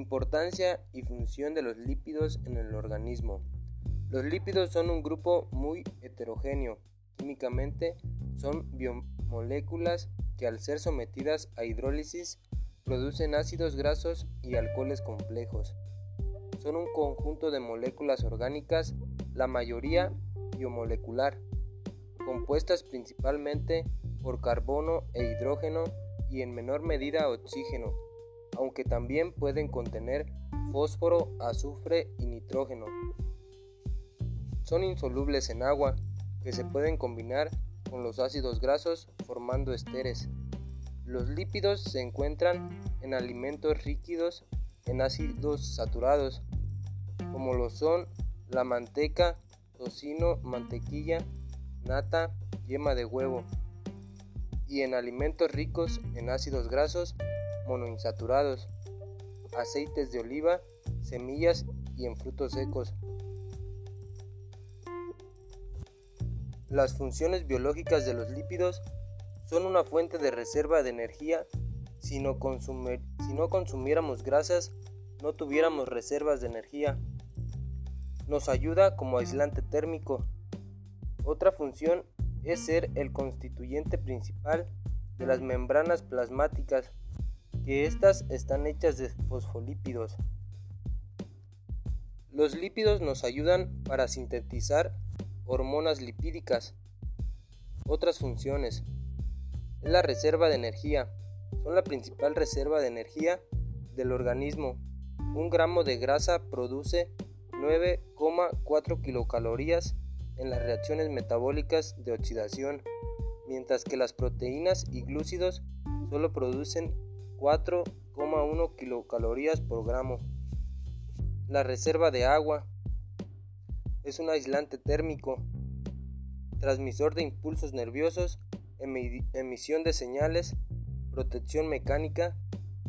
Importancia y función de los lípidos en el organismo. Los lípidos son un grupo muy heterogéneo. Químicamente son biomoléculas que al ser sometidas a hidrólisis producen ácidos grasos y alcoholes complejos. Son un conjunto de moléculas orgánicas, la mayoría biomolecular, compuestas principalmente por carbono e hidrógeno y en menor medida oxígeno, aunque también pueden contener fósforo, azufre y nitrógeno. Son insolubles en agua, que se pueden combinar con los ácidos grasos formando esteres. Los lípidos se encuentran en alimentos líquidos en ácidos saturados, como lo son la manteca, tocino, mantequilla, nata, yema de huevo, y en alimentos ricos en ácidos grasos monoinsaturados, aceites de oliva, semillas y en frutos secos. Las funciones biológicas de los lípidos son una fuente de reserva de energía. Si no, si no consumiéramos grasas, no tuviéramos reservas de energía. Nos ayuda como aislante térmico. Otra función es ser el constituyente principal de las membranas plasmáticas, que éstas están hechas de fosfolípidos. Los lípidos nos ayudan para sintetizar hormonas lipídicas. Otras funciones. Es la reserva de energía. Son la principal reserva de energía del organismo. Un gramo de grasa produce 9,4 kilocalorías en las reacciones metabólicas de oxidación, mientras que las proteínas y glúcidos solo producen 4,1 kilocalorías por gramo. La reserva de agua es un aislante térmico, transmisor de impulsos nerviosos, emisión de señales, protección mecánica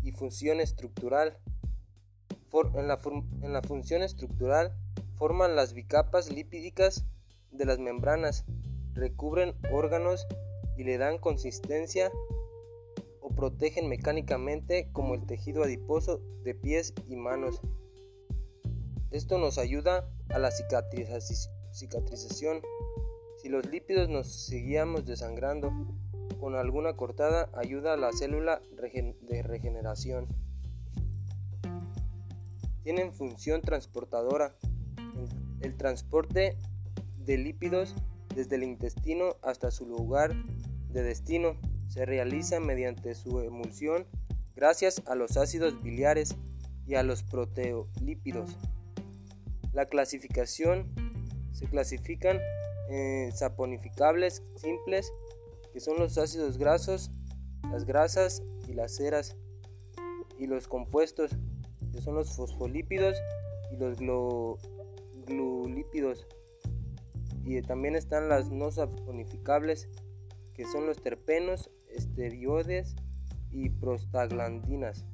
y función estructural. en, la en la función estructural forman las bicapas lipídicas de las membranas, recubren órganos y le dan consistencia protegen mecánicamente como el tejido adiposo de pies y manos. Esto nos ayuda a la cicatrización. Si los lípidos nos seguíamos desangrando con alguna cortada, ayuda a la célula de regeneración. Tienen función transportadora. El transporte de lípidos desde el intestino hasta su lugar de destino se realiza mediante su emulsión gracias a los ácidos biliares y a los proteolípidos. La clasificación se clasifican en saponificables simples, que son los ácidos grasos, las grasas y las ceras, y los compuestos, que son los fosfolípidos y los glulípidos. Y también están las no saponificables, que son los terpenos, esteroides y prostaglandinas.